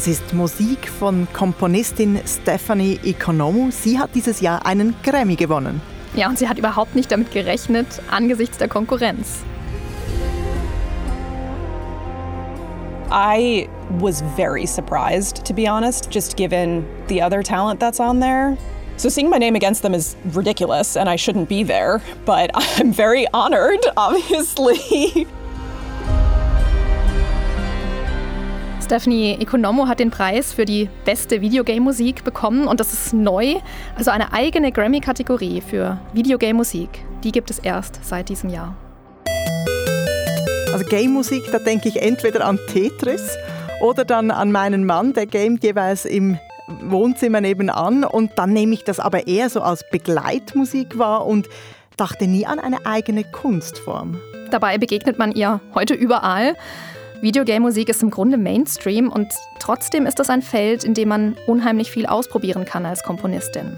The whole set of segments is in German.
Das ist Musik von Komponistin Stephanie Economou. Sie hat dieses Jahr einen Grammy gewonnen. Ja, und sie hat überhaupt nicht damit gerechnet, angesichts der Konkurrenz. I was very surprised, to be honest, just given the other talent that's on there. So seeing my name against them is ridiculous and I shouldn't be there, but I'm very honored, obviously. Stephanie Economo hat den Preis für die beste Videogame-Musik bekommen und das ist neu. Also eine eigene Grammy-Kategorie für Videogame-Musik. Die gibt es erst seit diesem Jahr. Also Game-Musik, da denke ich entweder an Tetris oder dann an meinen Mann, der gamet jeweils im Wohnzimmer nebenan und dann nehme ich das aber eher so als Begleitmusik wahr und dachte nie an eine eigene Kunstform. Dabei begegnet man ihr heute überall. Videogame-Musik ist im Grunde Mainstream und trotzdem ist das ein Feld, in dem man unheimlich viel ausprobieren kann als Komponistin.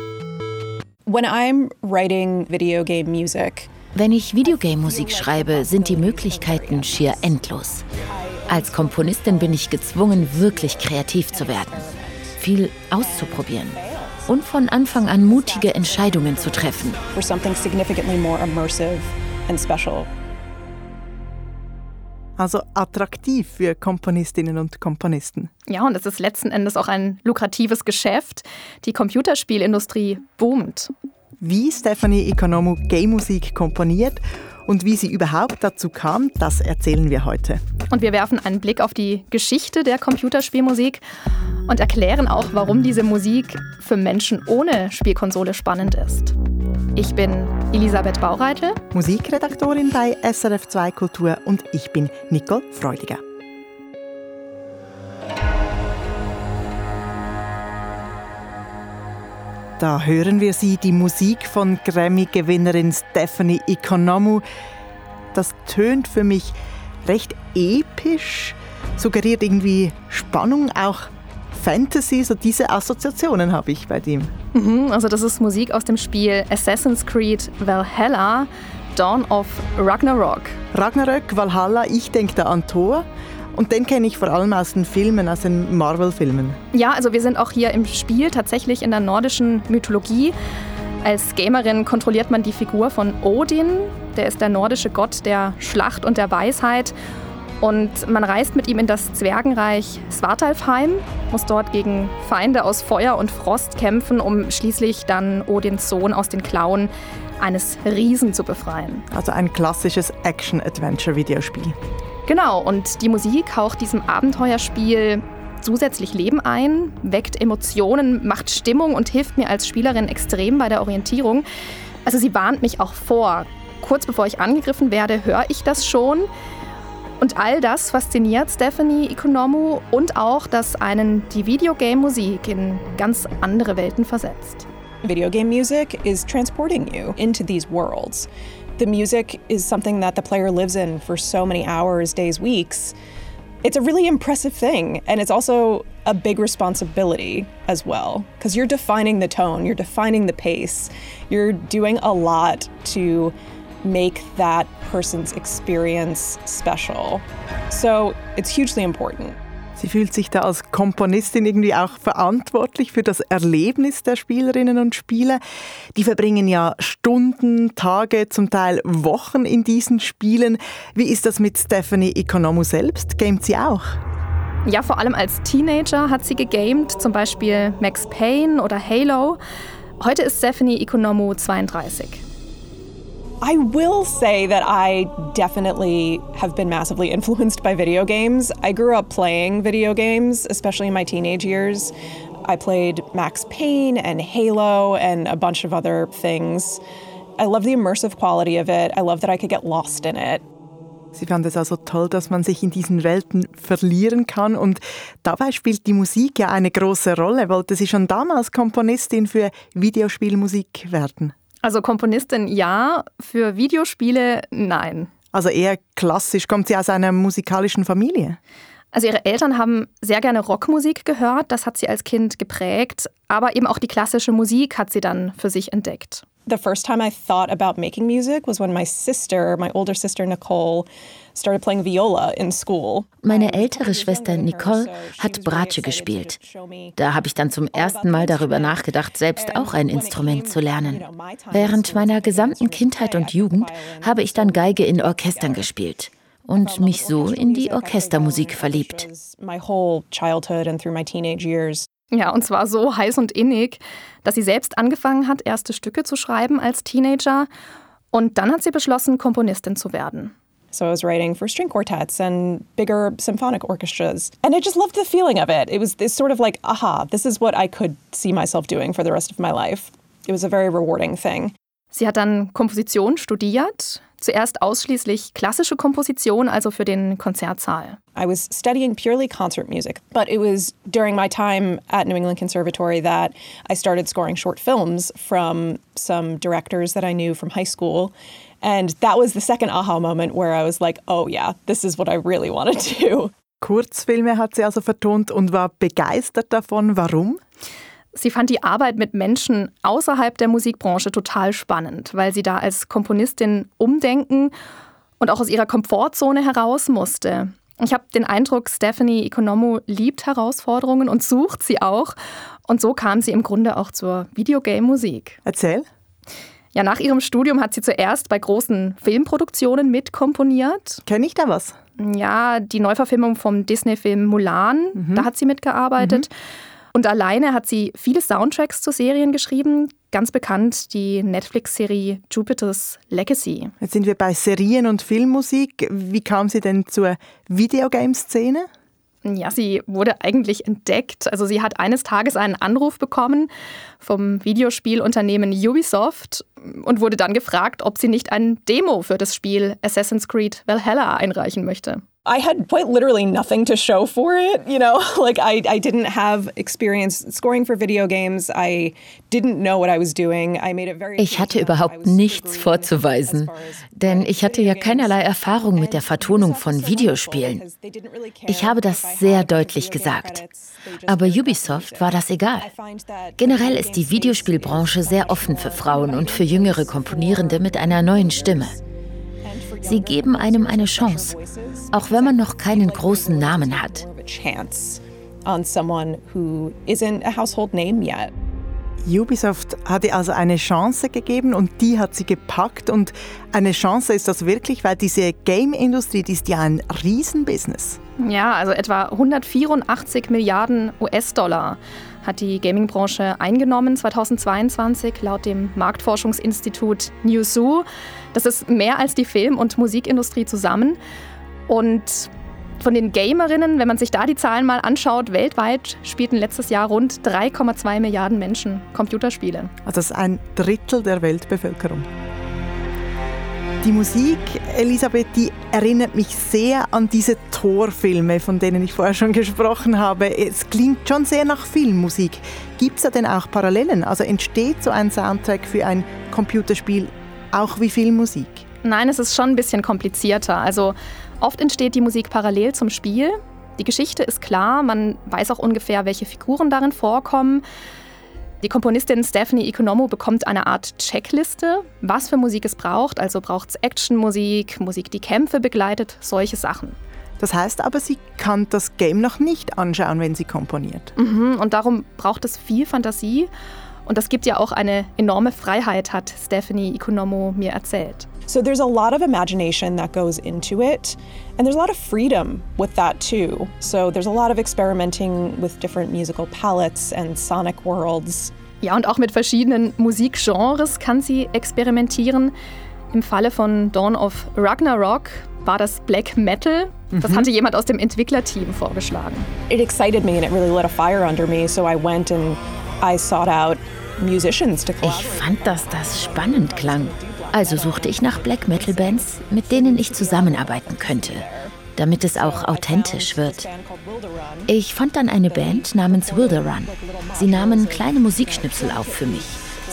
When I'm writing video game music, wenn ich Videogame-Musik schreibe, sind die Möglichkeiten schier endlos. Als Komponistin bin ich gezwungen, wirklich kreativ zu werden viel auszuprobieren und von Anfang an mutige Entscheidungen zu treffen. Also attraktiv für Komponistinnen und Komponisten. Ja, und es ist letzten Endes auch ein lukratives Geschäft. Die Computerspielindustrie boomt. Wie Stephanie Economo Game-Musik komponiert und wie sie überhaupt dazu kam, das erzählen wir heute. Und wir werfen einen Blick auf die Geschichte der Computerspielmusik und erklären auch, warum diese Musik für Menschen ohne Spielkonsole spannend ist. Ich bin Elisabeth Baureitel, Musikredaktorin bei SRF 2 Kultur und ich bin Nicole Freudiger. Da hören wir sie, die Musik von Grammy-Gewinnerin Stephanie Economou. Das tönt für mich recht episch, suggeriert irgendwie Spannung, auch Fantasy, so diese Assoziationen habe ich bei dem. Mhm, also das ist Musik aus dem Spiel Assassin's Creed Valhalla, Dawn of Ragnarok. Ragnarök, Valhalla, ich denke da an Thor. Und den kenne ich vor allem aus den Filmen, aus den Marvel-Filmen. Ja, also wir sind auch hier im Spiel tatsächlich in der nordischen Mythologie. Als Gamerin kontrolliert man die Figur von Odin, der ist der nordische Gott der Schlacht und der Weisheit. Und man reist mit ihm in das Zwergenreich Svartalfheim, muss dort gegen Feinde aus Feuer und Frost kämpfen, um schließlich dann Odins Sohn aus den Klauen eines Riesen zu befreien. Also ein klassisches Action-Adventure-Videospiel. Genau, und die Musik haucht diesem Abenteuerspiel zusätzlich Leben ein, weckt Emotionen, macht Stimmung und hilft mir als Spielerin extrem bei der Orientierung. Also sie warnt mich auch vor. Kurz bevor ich angegriffen werde, höre ich das schon. Und all das fasziniert Stephanie Economou und auch, dass einen die Videogame-Musik in ganz andere Welten versetzt. Video game music is transporting you into these worlds. the music is something that the player lives in for so many hours, days, weeks. It's a really impressive thing. And it's also a big responsibility as well, because you're defining the tone, you're defining the pace, you're doing a lot to make that person's experience special. So it's hugely important. Sie fühlt sich da als Komponistin irgendwie auch verantwortlich für das Erlebnis der Spielerinnen und Spieler. Die verbringen ja Stunden, Tage, zum Teil Wochen in diesen Spielen. Wie ist das mit Stephanie Economou selbst? Gamet sie auch? Ja, vor allem als Teenager hat sie gegamed, zum Beispiel Max Payne oder Halo. Heute ist Stephanie Economou 32. I will say that I definitely have been massively influenced by video games. I grew up playing video games, especially in my teenage years. I played Max Payne and Halo and a bunch of other things. I love the immersive quality of it. I love that I could get lost in it. Sie fand es also toll, dass man sich in diesen Welten verlieren kann und dabei spielt die Musik ja eine große Rolle. Wollte sie schon damals Komponistin für Videospielmusik werden? Also Komponistin ja, für Videospiele nein. Also eher klassisch. Kommt sie aus einer musikalischen Familie? Also ihre Eltern haben sehr gerne Rockmusik gehört, das hat sie als Kind geprägt, aber eben auch die klassische Musik hat sie dann für sich entdeckt. The first time I thought about making music was when my sister, my older sister Nicole, started playing viola in school. Meine ältere Schwester Nicole hat Bratsche gespielt. Da habe ich dann zum ersten Mal darüber nachgedacht, selbst auch ein Instrument zu lernen. Während meiner gesamten Kindheit und Jugend habe ich dann Geige in Orchestern gespielt und mich so in die Orchestermusik verliebt. Ja, und zwar so heiß und innig, dass sie selbst angefangen hat, erste Stücke zu schreiben als Teenager. Und dann hat sie beschlossen, Komponistin zu werden. So I was writing for string quartets and bigger symphonic orchestras. And I just loved the feeling of it. It was this sort of like, aha, this is what I could see myself doing for the rest of my life. It was a very rewarding thing. Sie hat dann Komposition studiert, zuerst ausschließlich klassische Komposition, also für den Konzertsaal. I was studying purely concert music, but it was during my time at New England Conservatory that I started scoring short films from some directors that I knew from high school. And that was the second aha moment where I was like, oh yeah, this is what I really want to do. Kurzfilme hat sie also vertont und war begeistert davon. Warum? Sie fand die Arbeit mit Menschen außerhalb der Musikbranche total spannend, weil sie da als Komponistin umdenken und auch aus ihrer Komfortzone heraus musste. Ich habe den Eindruck, Stephanie Economo liebt Herausforderungen und sucht sie auch. Und so kam sie im Grunde auch zur Videogame-Musik. Erzähl. Ja, nach ihrem Studium hat sie zuerst bei großen Filmproduktionen mitkomponiert. Kenn ich da was? Ja, die Neuverfilmung vom Disney-Film Mulan, mhm. da hat sie mitgearbeitet. Mhm. Und alleine hat sie viele Soundtracks zu Serien geschrieben. Ganz bekannt die Netflix-Serie Jupiter's Legacy. Jetzt sind wir bei Serien und Filmmusik. Wie kam sie denn zur Videogame-Szene? Ja, sie wurde eigentlich entdeckt. Also sie hat eines Tages einen Anruf bekommen vom Videospielunternehmen Ubisoft und wurde dann gefragt, ob sie nicht ein Demo für das Spiel Assassin's Creed Valhalla einreichen möchte. I had quite literally nothing to show for it. You know, like I, I didn't have experience scoring for video games. I didn't know what I was doing. I made it very Ich hatte überhaupt nichts vorzuweisen, denn ich hatte ja keinerlei Erfahrung mit der Vertonung von Videospielen. Ich habe das sehr deutlich gesagt. Aber Ubisoft war das egal. Generell ist die Videospielbranche sehr offen für Frauen und für jüngere Komponierende mit einer neuen Stimme. Sie geben einem eine Chance, auch wenn man noch keinen großen Namen hat. Ubisoft hat ihr also eine Chance gegeben und die hat sie gepackt. Und eine Chance ist das wirklich, weil diese Game-Industrie, die ist ja ein Riesenbusiness. Ja, also etwa 184 Milliarden US-Dollar hat die Gaming-Branche eingenommen 2022 laut dem Marktforschungsinstitut Newzoo. Das ist mehr als die Film- und Musikindustrie zusammen. Und von den Gamerinnen, wenn man sich da die Zahlen mal anschaut, weltweit spielten letztes Jahr rund 3,2 Milliarden Menschen Computerspiele. Also das ist ein Drittel der Weltbevölkerung. Die Musik, Elisabeth, die erinnert mich sehr an diese Torfilme, von denen ich vorher schon gesprochen habe. Es klingt schon sehr nach Filmmusik. Gibt es da denn auch Parallelen? Also entsteht so ein Soundtrack für ein Computerspiel auch wie Filmmusik? Nein, es ist schon ein bisschen komplizierter. Also oft entsteht die Musik parallel zum Spiel. Die Geschichte ist klar, man weiß auch ungefähr, welche Figuren darin vorkommen. Die Komponistin Stephanie Economo bekommt eine Art Checkliste, was für Musik es braucht. Also braucht es Actionmusik, Musik, die Kämpfe begleitet, solche Sachen. Das heißt aber, sie kann das Game noch nicht anschauen, wenn sie komponiert. Mhm, und darum braucht es viel Fantasie. Und das gibt ja auch eine enorme Freiheit, hat Stephanie Economo mir erzählt. So there's a lot of imagination that goes into it, and there's a lot of freedom with that too. So there's a lot of experimenting with different musical palettes and sonic worlds. Ja, und auch mit verschiedenen Musikgenres kann sie experimentieren. Im Falle von Dawn of Ragnarok war das Black Metal. Das mhm. hatte jemand aus dem Entwicklerteam vorgeschlagen. It excited me and it really lit a fire under me, so I went and I sought out musicians to. Ich fand, dass das spannend klang. Also suchte ich nach Black Metal Bands, mit denen ich zusammenarbeiten könnte, damit es auch authentisch wird. Ich fand dann eine Band namens Wilder Run. Sie nahmen kleine Musikschnipsel auf für mich,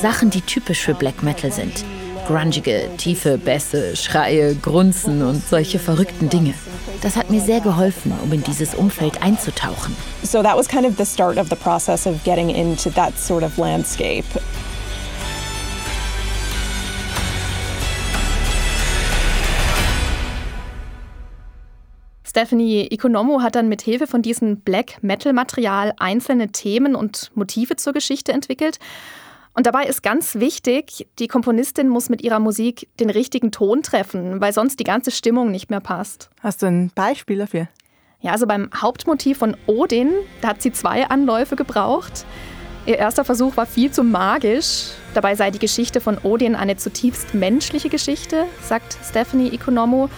Sachen, die typisch für Black Metal sind grungige, tiefe Bässe, Schreie, Grunzen und solche verrückten Dinge. Das hat mir sehr geholfen, um in dieses Umfeld einzutauchen. So that was kind of the start of the process of getting into that sort of landscape. Stephanie Economo hat dann mit Hilfe von diesem Black Metal Material einzelne Themen und Motive zur Geschichte entwickelt und dabei ist ganz wichtig, die Komponistin muss mit ihrer Musik den richtigen Ton treffen, weil sonst die ganze Stimmung nicht mehr passt. Hast du ein Beispiel dafür? Ja, also beim Hauptmotiv von Odin, da hat sie zwei Anläufe gebraucht. Ihr erster Versuch war viel zu magisch. Dabei sei die Geschichte von Odin eine zutiefst menschliche Geschichte, sagt Stephanie Economo.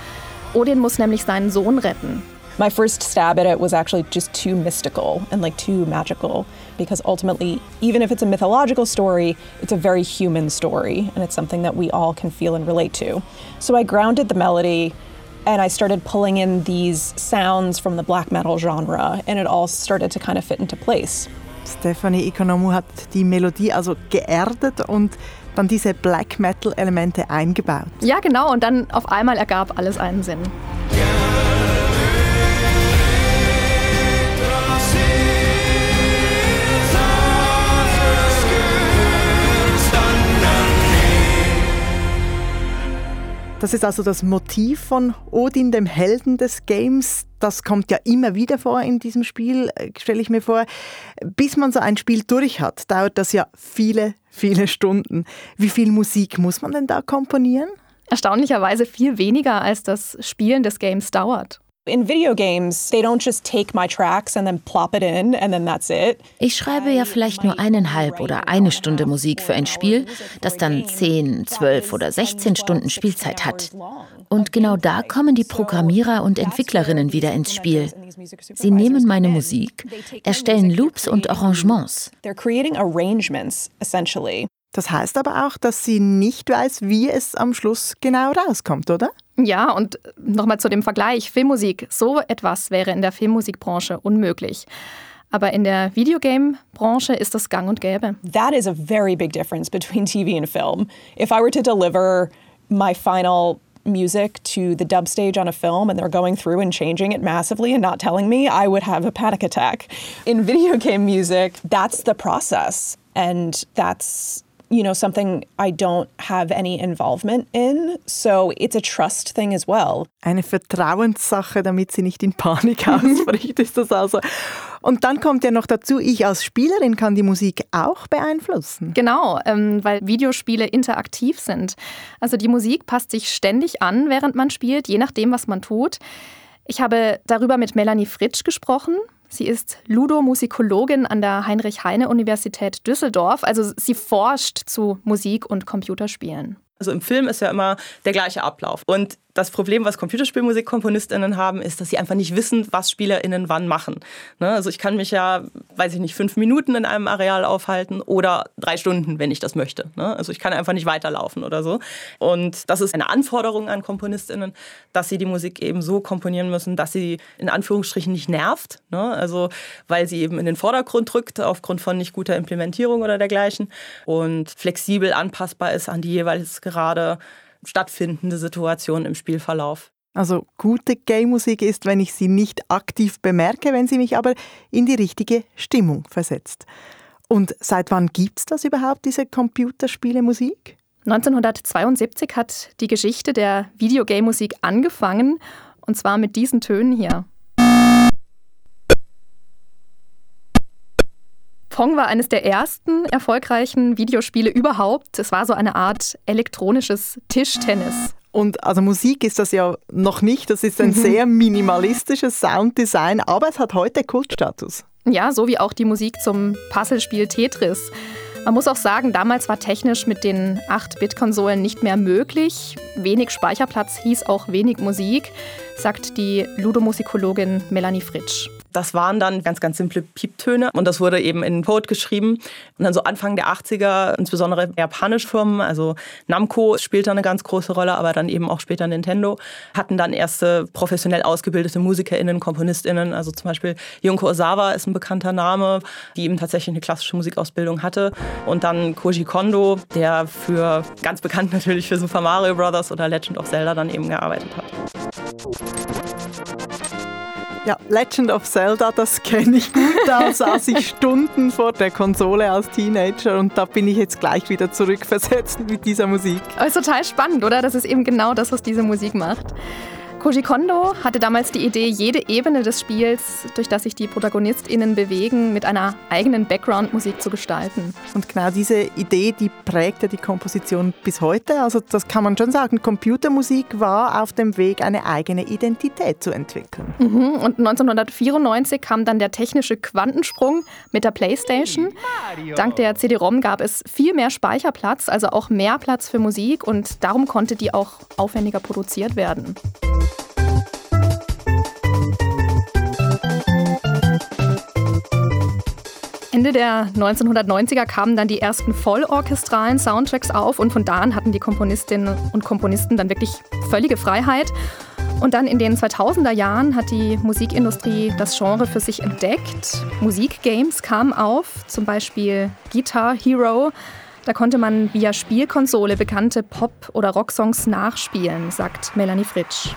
Odin muss nämlich seinen Sohn retten. My first stab at it was actually just too mystical and like too magical because ultimately, even if it's a mythological story, it's a very human story and it's something that we all can feel and relate to. So I grounded the melody and I started pulling in these sounds from the black metal genre and it all started to kind of fit into place. Stephanie Economo hat die Melodie also geerdet und dann diese Black Metal Elemente eingebaut. Ja, genau, und dann auf einmal ergab alles einen Sinn. Das ist also das Motiv von Odin, dem Helden des Games. Das kommt ja immer wieder vor in diesem Spiel, äh, stelle ich mir vor. Bis man so ein Spiel durch hat, dauert das ja viele, viele Stunden. Wie viel Musik muss man denn da komponieren? Erstaunlicherweise viel weniger, als das Spielen des Games dauert. In video games, they don't just take my tracks and then plop it in and then that's it. Ich schreibe ja vielleicht nur eineinhalb oder eine Stunde Musik für ein Spiel, das dann 10, 12 oder 16 Stunden Spielzeit hat. Und genau da kommen die Programmierer und Entwicklerinnen wieder ins Spiel. Sie nehmen meine Musik, erstellen Loops und Arrangements. They're creating arrangements essentially. Das heißt aber auch, dass sie nicht weiß, wie es am Schluss genau rauskommt, oder? Ja, und nochmal zu dem Vergleich, Filmmusik, so etwas wäre in der Filmmusikbranche unmöglich. Aber in der Videogame-Branche ist das gang und gäbe. That is a very big difference between TV and film. If I were to deliver my final music to the dub stage on a film and they're going through and changing it massively and not telling me, I would have a panic attack. In video game music, that's the process. And that's you know, something I don't have any involvement in. So it's a trust thing as well. Eine Vertrauenssache, damit sie nicht in Panik ausbricht, ist das also. Und dann kommt ja noch dazu, ich als Spielerin kann die Musik auch beeinflussen. Genau, ähm, weil Videospiele interaktiv sind. Also die Musik passt sich ständig an, während man spielt, je nachdem, was man tut. Ich habe darüber mit Melanie Fritsch gesprochen. Sie ist Ludommusikologin an der Heinrich-Heine-Universität Düsseldorf. Also sie forscht zu Musik und Computerspielen. Also im Film ist ja immer der gleiche Ablauf. Und das Problem, was Computerspielmusikkomponistinnen haben, ist, dass sie einfach nicht wissen, was SpielerInnen wann machen. Ne? Also ich kann mich ja, weiß ich nicht, fünf Minuten in einem Areal aufhalten oder drei Stunden, wenn ich das möchte. Ne? Also ich kann einfach nicht weiterlaufen oder so. Und das ist eine Anforderung an KomponistInnen, dass sie die Musik eben so komponieren müssen, dass sie in Anführungsstrichen nicht nervt. Ne? Also weil sie eben in den Vordergrund drückt aufgrund von nicht guter Implementierung oder dergleichen und flexibel anpassbar ist an die jeweils gerade stattfindende Situation im Spielverlauf. Also gute Game-Musik ist, wenn ich sie nicht aktiv bemerke, wenn sie mich aber in die richtige Stimmung versetzt. Und seit wann gibt es das überhaupt, diese Computerspiele-Musik? 1972 hat die Geschichte der Videogame-Musik angefangen, und zwar mit diesen Tönen hier. Pong war eines der ersten erfolgreichen Videospiele überhaupt. Es war so eine Art elektronisches Tischtennis. Und also Musik ist das ja noch nicht. Das ist ein mhm. sehr minimalistisches Sounddesign, aber es hat heute Kultstatus. Ja, so wie auch die Musik zum Puzzlespiel Tetris. Man muss auch sagen, damals war technisch mit den 8-Bit-Konsolen nicht mehr möglich. Wenig Speicherplatz hieß auch wenig Musik, sagt die Ludomosikologin Melanie Fritsch. Das waren dann ganz, ganz simple Pieptöne und das wurde eben in Code geschrieben. Und dann so Anfang der 80er, insbesondere japanische Firmen, also Namco spielte eine ganz große Rolle, aber dann eben auch später Nintendo, hatten dann erste professionell ausgebildete MusikerInnen, KomponistInnen. Also zum Beispiel Junko Osawa ist ein bekannter Name, die eben tatsächlich eine klassische Musikausbildung hatte. Und dann Koji Kondo, der für ganz bekannt natürlich für Super Mario Bros. oder Legend of Zelda dann eben gearbeitet hat. Ja, Legend of Zelda, das kenne ich gut. Da saß ich Stunden vor der Konsole als Teenager und da bin ich jetzt gleich wieder zurückversetzt mit dieser Musik. Aber ist total spannend, oder? Das ist eben genau das, was diese Musik macht. Koji Kondo hatte damals die Idee, jede Ebene des Spiels, durch das sich die ProtagonistInnen bewegen, mit einer eigenen Background-Musik zu gestalten. Und genau diese Idee, die prägte die Komposition bis heute. Also das kann man schon sagen, Computermusik war auf dem Weg, eine eigene Identität zu entwickeln. Mhm. Und 1994 kam dann der technische Quantensprung mit der Playstation. Dank der CD-ROM gab es viel mehr Speicherplatz, also auch mehr Platz für Musik und darum konnte die auch aufwendiger produziert werden. Ende der 1990er kamen dann die ersten vollorchestralen Soundtracks auf und von da an hatten die Komponistinnen und Komponisten dann wirklich völlige Freiheit. Und dann in den 2000er Jahren hat die Musikindustrie das Genre für sich entdeckt. Musikgames kamen auf, zum Beispiel Guitar Hero. Da konnte man via Spielkonsole bekannte Pop- oder Rocksongs nachspielen, sagt Melanie Fritsch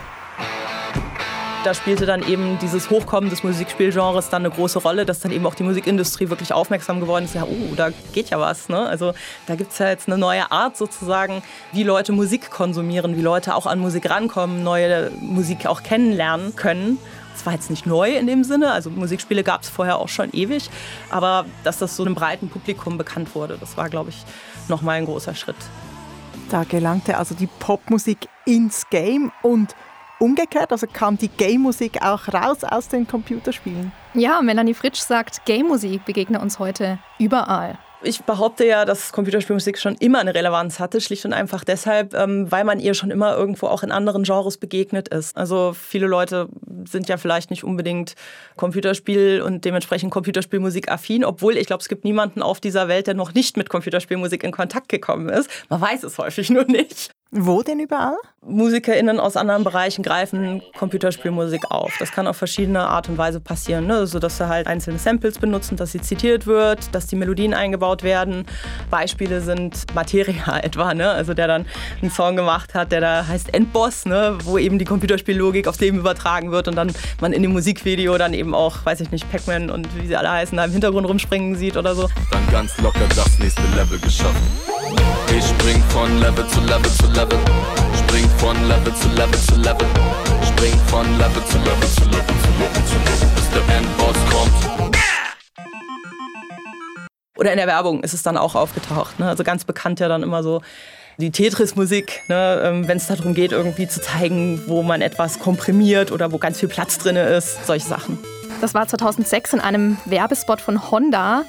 da spielte dann eben dieses Hochkommen des Musikspielgenres dann eine große Rolle, dass dann eben auch die Musikindustrie wirklich aufmerksam geworden ist. Ja, oh, da geht ja was. Ne? Also da gibt es ja jetzt eine neue Art sozusagen, wie Leute Musik konsumieren, wie Leute auch an Musik rankommen, neue Musik auch kennenlernen können. Es war jetzt nicht neu in dem Sinne, also Musikspiele gab es vorher auch schon ewig, aber dass das so einem breiten Publikum bekannt wurde, das war, glaube ich, nochmal ein großer Schritt. Da gelangte also die Popmusik ins Game und umgekehrt? Also kam die Game-Musik auch raus aus den Computerspielen? Ja, Melanie Fritsch sagt, Game-Musik begegne uns heute überall. Ich behaupte ja, dass Computerspielmusik schon immer eine Relevanz hatte, schlicht und einfach deshalb, ähm, weil man ihr schon immer irgendwo auch in anderen Genres begegnet ist. Also viele Leute sind ja vielleicht nicht unbedingt Computerspiel und dementsprechend Computerspielmusik affin, obwohl ich glaube, es gibt niemanden auf dieser Welt, der noch nicht mit Computerspielmusik in Kontakt gekommen ist. Man weiß es häufig nur nicht. Wo denn überall? MusikerInnen aus anderen Bereichen greifen Computerspielmusik auf. Das kann auf verschiedene Art und Weise passieren. Ne? Also, dass sie halt einzelne Samples benutzen, dass sie zitiert wird, dass die Melodien eingebaut werden. Beispiele sind Materia etwa, ne? also der dann einen Song gemacht hat, der da heißt Endboss, ne? wo eben die Computerspiellogik aufs Leben übertragen wird und dann man in dem Musikvideo dann eben auch, weiß ich nicht, Pac-Man und wie sie alle heißen, da im Hintergrund rumspringen sieht oder so. Dann ganz locker das nächste Level geschaffen. Ich spring von Level zu Level zu Level. Spring von Level zu Level zu Level. Spring von Level zu Level zu Level zu Level zu Level, bis der Endboss kommt. Oder in der Werbung ist es dann auch aufgetaucht. Ne? Also ganz bekannt ja dann immer so die Tetris-Musik, ne? Ähm, wenn es darum geht, irgendwie zu zeigen, wo man etwas komprimiert oder wo ganz viel Platz drin ist, solche Sachen. Das war 2006 in einem Werbespot von Honda.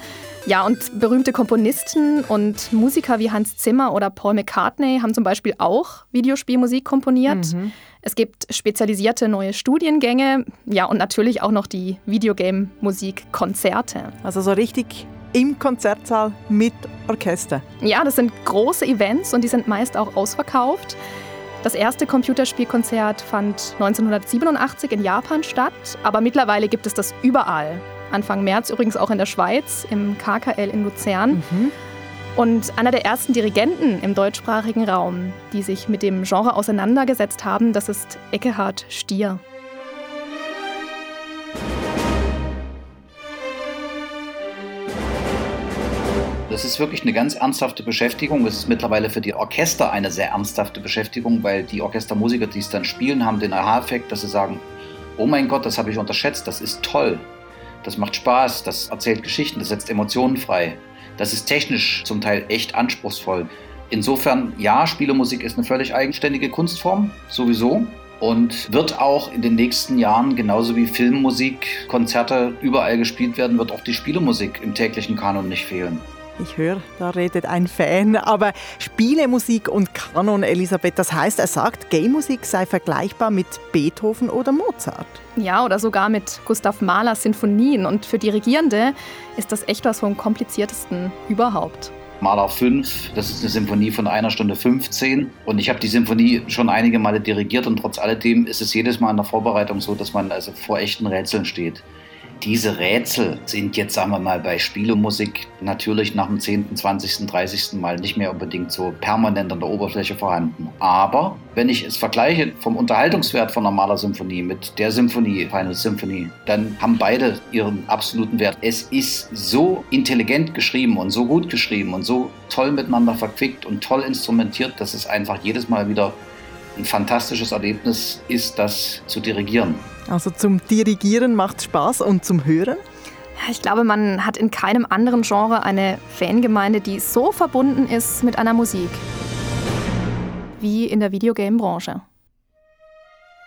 Ja, und berühmte Komponisten und Musiker wie Hans Zimmer oder Paul McCartney haben zum Beispiel auch Videospielmusik komponiert. Mhm. Es gibt spezialisierte neue Studiengänge, ja, und natürlich auch noch die Videogame-Musik-Konzerte. Also so richtig im Konzertsaal mit Orchester. Ja, das sind große Events und die sind meist auch ausverkauft. Das erste Computerspielkonzert fand 1987 in Japan statt, aber mittlerweile gibt es das überall. Anfang März übrigens auch in der Schweiz, im KKL in Luzern. Mhm. Und einer der ersten Dirigenten im deutschsprachigen Raum, die sich mit dem Genre auseinandergesetzt haben, das ist Eckehard Stier. Das ist wirklich eine ganz ernsthafte Beschäftigung. Es ist mittlerweile für die Orchester eine sehr ernsthafte Beschäftigung, weil die Orchestermusiker, die es dann spielen, haben den Aha-Effekt, dass sie sagen, oh mein Gott, das habe ich unterschätzt, das ist toll. Das macht Spaß, das erzählt Geschichten, das setzt Emotionen frei. Das ist technisch zum Teil echt anspruchsvoll. Insofern, ja, Spielemusik ist eine völlig eigenständige Kunstform, sowieso. Und wird auch in den nächsten Jahren, genauso wie Filmmusik, Konzerte überall gespielt werden, wird auch die Spielemusik im täglichen Kanon nicht fehlen. Ich höre, da redet ein Fan. Aber Spielemusik und Kanon, Elisabeth, das heißt, er sagt, Game-Musik sei vergleichbar mit Beethoven oder Mozart. Ja, oder sogar mit Gustav Mahlers Sinfonien. Und für Dirigierende ist das echt was vom kompliziertesten überhaupt. Mahler 5, das ist eine Symphonie von einer Stunde 15. Und ich habe die Symphonie schon einige Male dirigiert und trotz alledem ist es jedes Mal in der Vorbereitung so, dass man also vor echten Rätseln steht. Diese Rätsel sind jetzt, sagen wir mal, bei Spielemusik natürlich nach dem 10., 20., 30. Mal nicht mehr unbedingt so permanent an der Oberfläche vorhanden. Aber wenn ich es vergleiche vom Unterhaltungswert von normaler Symphonie mit der Symphonie, Final Symphony, dann haben beide ihren absoluten Wert. Es ist so intelligent geschrieben und so gut geschrieben und so toll miteinander verquickt und toll instrumentiert, dass es einfach jedes Mal wieder ein fantastisches Erlebnis ist, das zu dirigieren. Also zum Dirigieren macht Spaß und zum Hören? Ich glaube, man hat in keinem anderen Genre eine Fangemeinde, die so verbunden ist mit einer Musik wie in der Videogame-Branche.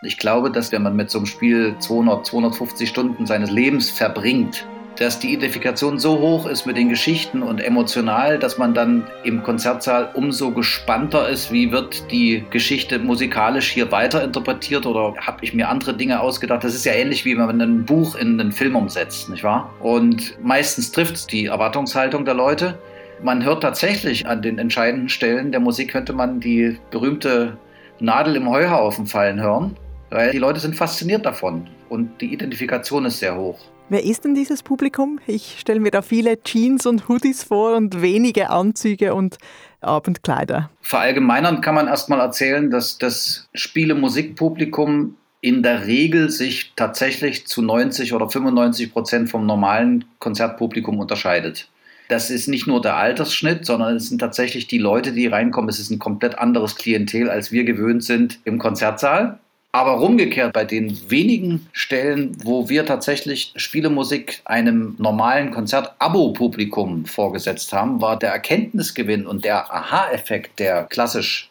Ich glaube, dass wenn man mit so einem Spiel 200, 250 Stunden seines Lebens verbringt, dass die Identifikation so hoch ist mit den Geschichten und emotional, dass man dann im Konzertsaal umso gespannter ist, wie wird die Geschichte musikalisch hier weiterinterpretiert oder habe ich mir andere Dinge ausgedacht. Das ist ja ähnlich wie wenn man ein Buch in einen Film umsetzt, nicht wahr? Und meistens trifft es die Erwartungshaltung der Leute. Man hört tatsächlich an den entscheidenden Stellen der Musik könnte man die berühmte Nadel im Heuhaufen fallen hören, weil die Leute sind fasziniert davon und die Identifikation ist sehr hoch. Wer ist denn dieses Publikum? Ich stelle mir da viele Jeans und Hoodies vor und wenige Anzüge und Abendkleider. Verallgemeinern kann man erstmal erzählen, dass das Spiele-Musikpublikum in der Regel sich tatsächlich zu 90 oder 95 Prozent vom normalen Konzertpublikum unterscheidet. Das ist nicht nur der Altersschnitt, sondern es sind tatsächlich die Leute, die reinkommen. Es ist ein komplett anderes Klientel, als wir gewöhnt sind im Konzertsaal. Aber umgekehrt, bei den wenigen Stellen, wo wir tatsächlich Spielemusik einem normalen Konzert-Abo-Publikum vorgesetzt haben, war der Erkenntnisgewinn und der Aha-Effekt der klassisch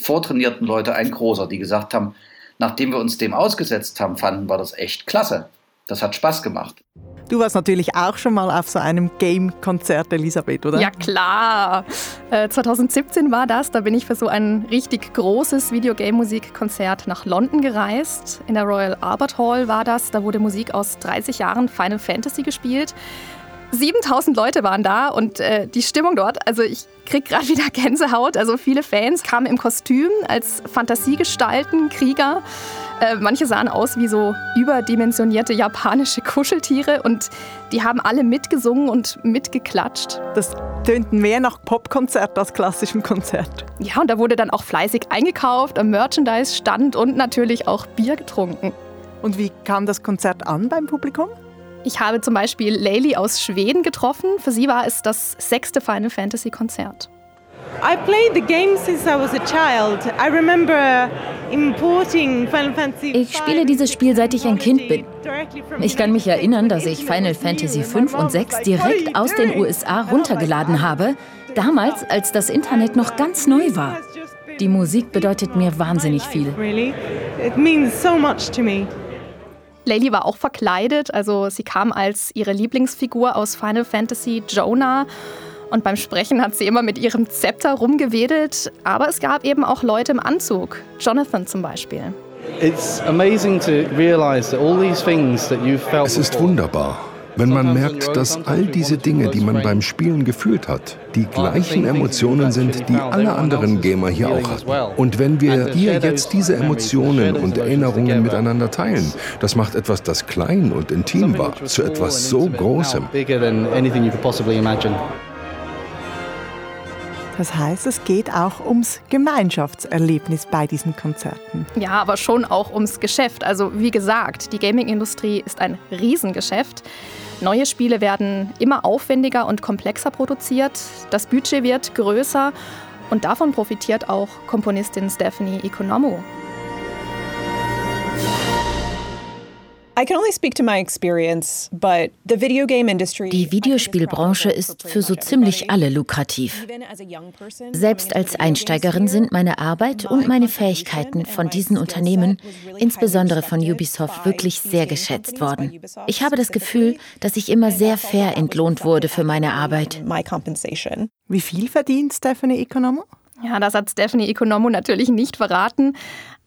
vortrainierten Leute ein großer, die gesagt haben, nachdem wir uns dem ausgesetzt haben, fanden wir das echt klasse. Das hat Spaß gemacht. Du warst natürlich auch schon mal auf so einem Game-Konzert, Elisabeth, oder? Ja, klar. Äh, 2017 war das. Da bin ich für so ein richtig großes Videogame-Musikkonzert nach London gereist. In der Royal Albert Hall war das. Da wurde Musik aus 30 Jahren Final Fantasy gespielt. 7000 Leute waren da und äh, die Stimmung dort, also ich krieg gerade wieder Gänsehaut. Also viele Fans kamen im Kostüm als Fantasiegestalten, Krieger. Äh, manche sahen aus wie so überdimensionierte japanische Kuscheltiere und die haben alle mitgesungen und mitgeklatscht. Das tönt mehr nach Popkonzert als klassischem Konzert. Ja, und da wurde dann auch fleißig eingekauft, am Merchandise stand und natürlich auch Bier getrunken. Und wie kam das Konzert an beim Publikum? Ich habe zum Beispiel Leili aus Schweden getroffen. Für sie war es das sechste Final Fantasy Konzert. I played the game since I was a child. I remember importing Final Fantasy Ich spiele dieses Spiel seit ich ein Kind bin. Ich kann mich erinnern, dass ich Final Fantasy 5 und 6 direkt aus den USA runtergeladen habe, damals als das Internet noch ganz neu war. Die Musik bedeutet mir wahnsinnig viel. It means so much to me. Layli war auch verkleidet, also sie kam als ihre Lieblingsfigur aus Final Fantasy Jonah. Und beim Sprechen hat sie immer mit ihrem Zepter rumgewedelt. Aber es gab eben auch Leute im Anzug. Jonathan zum Beispiel. Es ist wunderbar, wenn man merkt, dass all diese Dinge, die man beim Spielen gefühlt hat, die gleichen Emotionen sind, die alle anderen Gamer hier auch hatten. Und wenn wir hier jetzt diese Emotionen und Erinnerungen miteinander teilen, das macht etwas, das klein und intim war, zu etwas so Großem. Das heißt, es geht auch ums Gemeinschaftserlebnis bei diesen Konzerten. Ja, aber schon auch ums Geschäft. Also wie gesagt, die Gaming-Industrie ist ein Riesengeschäft. Neue Spiele werden immer aufwendiger und komplexer produziert. Das Budget wird größer und davon profitiert auch Komponistin Stephanie Economou. Die Videospielbranche ist für so ziemlich alle lukrativ. Selbst als Einsteigerin sind meine Arbeit und meine Fähigkeiten von diesen Unternehmen, insbesondere von Ubisoft, wirklich sehr geschätzt worden. Ich habe das Gefühl, dass ich immer sehr fair entlohnt wurde für meine Arbeit. Wie viel verdient Stephanie Economo? Ja, das hat Stephanie Economo natürlich nicht verraten.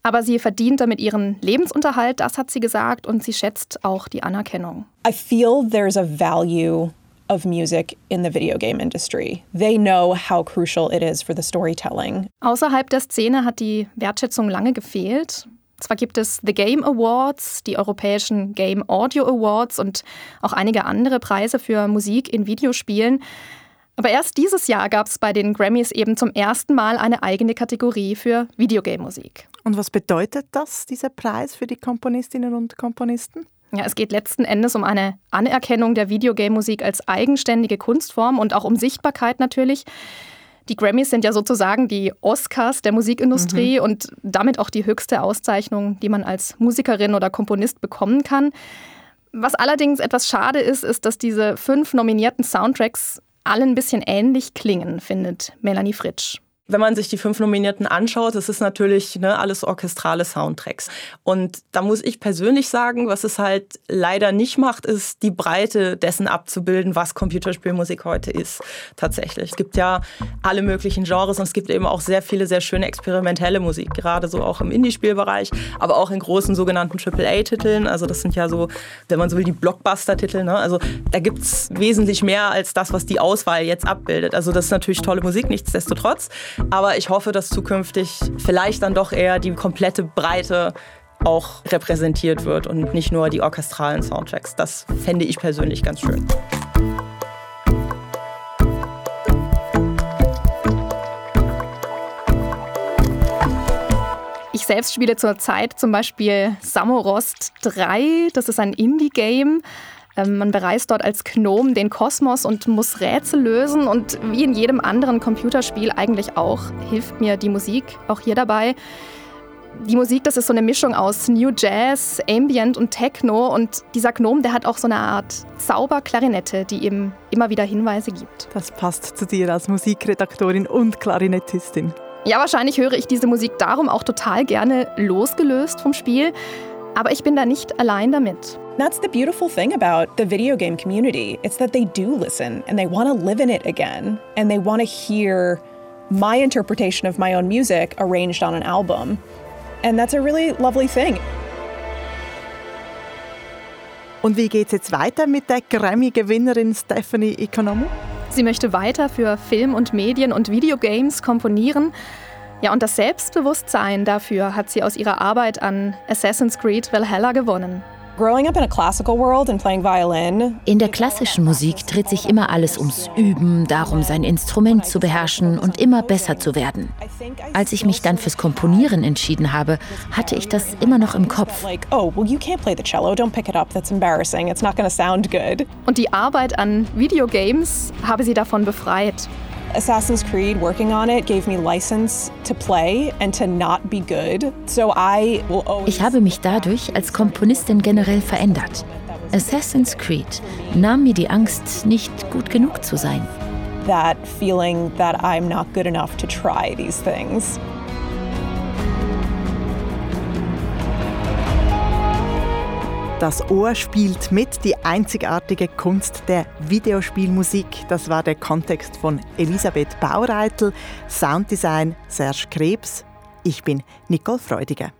Aber sie verdient damit ihren Lebensunterhalt, das hat sie gesagt, und sie schätzt auch die Anerkennung. I feel there's a value of music in the video game industry. They know how crucial it is for the storytelling. Außerhalb der Szene hat die Wertschätzung lange gefehlt. Zwar gibt es The Game Awards, die europäischen Game Audio Awards und auch einige andere Preise für Musik in Videospielen. Aber erst dieses Jahr gab es bei den Grammys eben zum ersten Mal eine eigene Kategorie für Videogame-Musik. Und was bedeutet das, dieser Preis für die Komponistinnen und Komponisten? Ja, es geht letzten Endes um eine Anerkennung der Videogame-Musik als eigenständige Kunstform und auch um Sichtbarkeit natürlich. Die Grammys sind ja sozusagen die Oscars der Musikindustrie mhm. und damit auch die höchste Auszeichnung, die man als Musikerin oder Komponist bekommen kann. Was allerdings etwas schade ist, ist, dass diese fünf nominierten Soundtracks alle ein bisschen ähnlich klingen, findet Melanie Fritsch. Wenn man sich die fünf Nominierten anschaut, das ist natürlich ne, alles orchestrale Soundtracks. Und da muss ich persönlich sagen, was es halt leider nicht macht, ist die Breite dessen abzubilden, was Computerspielmusik heute ist. Tatsächlich. Es gibt ja alle möglichen Genres und es gibt eben auch sehr viele sehr schöne experimentelle Musik, gerade so auch im Indie-Spielbereich, aber auch in großen sogenannten AAA-Titeln. Also das sind ja so, wenn man so will, die Blockbuster-Titel. Ne? Also da gibt es wesentlich mehr als das, was die Auswahl jetzt abbildet. Also das ist natürlich tolle Musik, nichtsdestotrotz. Aber ich hoffe, dass zukünftig vielleicht dann doch eher die komplette Breite auch repräsentiert wird und nicht nur die orchestralen Soundtracks. Das fände ich persönlich ganz schön. Ich selbst spiele zurzeit zum Beispiel Samorost 3. Das ist ein Indie-Game. Ähm, man bereist dort als Gnom den Kosmos und muss Rätsel lösen. Und wie in jedem anderen Computerspiel eigentlich auch, hilft mir die Musik auch hier dabei. Die Musik, das ist so eine Mischung aus New Jazz, Ambient und Techno. Und dieser Gnom, der hat auch so eine Art Zauberklarinette, die ihm immer wieder Hinweise gibt. Das passt zu dir als Musikredaktorin und Klarinettistin. Ja, wahrscheinlich höre ich diese Musik darum auch total gerne losgelöst vom Spiel. Aber ich bin da nicht allein damit. That's the beautiful thing about the video game community. It's that they do listen and they want to live in it again and they want to hear my interpretation of my own music arranged on an album. And that's a really lovely thing. Und wie geht's jetzt weiter mit der Grammy-Gewinnerin Stephanie Economou? Sie möchte weiter für Film und Medien und Videogames komponieren. Ja, und das Selbstbewusstsein dafür hat sie aus ihrer Arbeit an Assassin's Creed Valhalla gewonnen. In der klassischen Musik dreht sich immer alles ums Üben, darum, sein Instrument zu beherrschen und immer besser zu werden. Als ich mich dann fürs Komponieren entschieden habe, hatte ich das immer noch im Kopf. Oh, und die Arbeit an Videogames habe sie davon befreit. Assassin's Creed, working on it, gave me license to play and to not be good. So I will always Ich habe mich dadurch als Komponistin generell verändert. Assassin's Creed nahm mir die Angst, nicht gut genug zu sein. That feeling that I'm not good enough to try these things. Das Ohr spielt mit, die einzigartige Kunst der Videospielmusik. Das war der Kontext von Elisabeth Baureitel, Sounddesign Serge Krebs. Ich bin Nicole Freudiger.